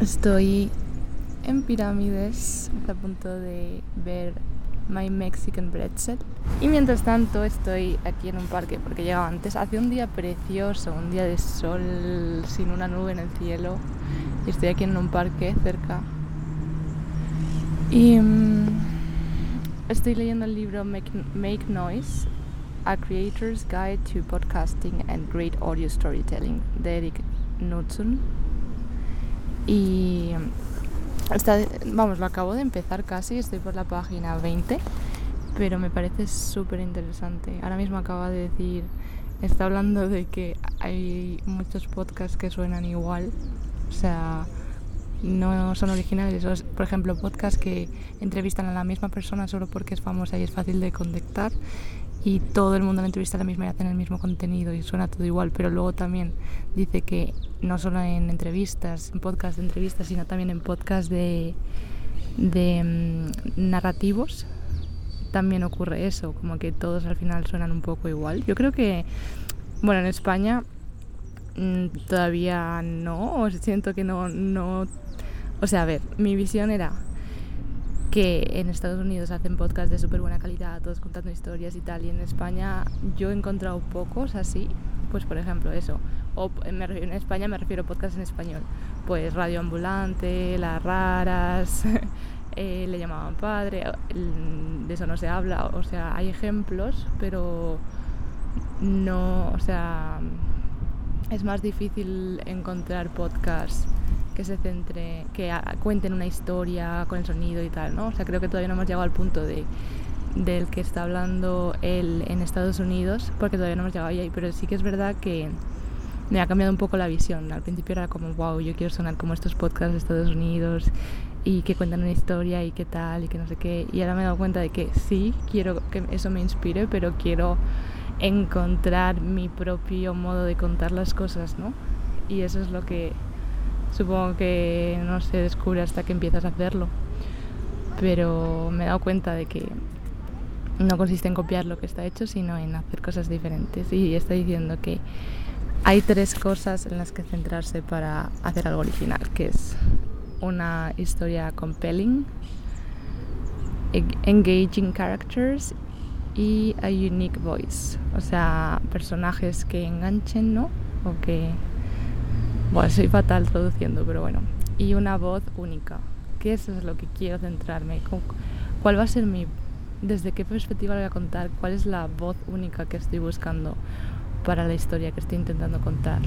Estoy en Pirámides, a punto de ver My Mexican Pretzel. Y mientras tanto estoy aquí en un parque porque llegaba antes. Hace un día precioso, un día de sol sin una nube en el cielo. Y estoy aquí en un parque cerca. Y mm, estoy leyendo el libro Make, Make Noise, A Creator's Guide to Podcasting and Great Audio Storytelling de Eric Knudsen. Y está, vamos, lo acabo de empezar casi, estoy por la página 20, pero me parece súper interesante. Ahora mismo acaba de decir, está hablando de que hay muchos podcasts que suenan igual, o sea, no son originales. Por ejemplo, podcasts que entrevistan a la misma persona solo porque es famosa y es fácil de conectar y todo el mundo la entrevista a la misma y hacen el mismo contenido y suena todo igual, pero luego también dice que no solo en entrevistas, en podcast de entrevistas, sino también en podcast de, de mm, narrativos, también ocurre eso, como que todos al final suenan un poco igual. Yo creo que, bueno, en España mm, todavía no, siento que no, no, o sea, a ver, mi visión era que en Estados Unidos hacen podcasts de súper buena calidad, todos contando historias y tal, y en España yo he encontrado pocos así, pues por ejemplo eso, o en España me refiero a podcasts en español, pues Radio Ambulante, Las Raras, eh, Le llamaban padre, de eso no se habla, o sea, hay ejemplos, pero no, o sea, es más difícil encontrar podcasts que se centre, que cuenten una historia con el sonido y tal, ¿no? O sea, creo que todavía no hemos llegado al punto de del que está hablando él en Estados Unidos, porque todavía no hemos llegado ahí, pero sí que es verdad que me ha cambiado un poco la visión. Al principio era como, wow, yo quiero sonar como estos podcasts de Estados Unidos y que cuentan una historia y qué tal y que no sé qué. Y ahora me he dado cuenta de que sí, quiero que eso me inspire, pero quiero encontrar mi propio modo de contar las cosas, ¿no? Y eso es lo que Supongo que no se descubre hasta que empiezas a hacerlo. Pero me he dado cuenta de que no consiste en copiar lo que está hecho, sino en hacer cosas diferentes. Y está diciendo que hay tres cosas en las que centrarse para hacer algo original, que es una historia compelling, engaging characters y a unique voice, o sea, personajes que enganchen, ¿no? O que bueno, soy fatal traduciendo, pero bueno. Y una voz única, que eso es lo que quiero centrarme. ¿Cuál va a ser mi... desde qué perspectiva lo voy a contar? ¿Cuál es la voz única que estoy buscando para la historia que estoy intentando contar?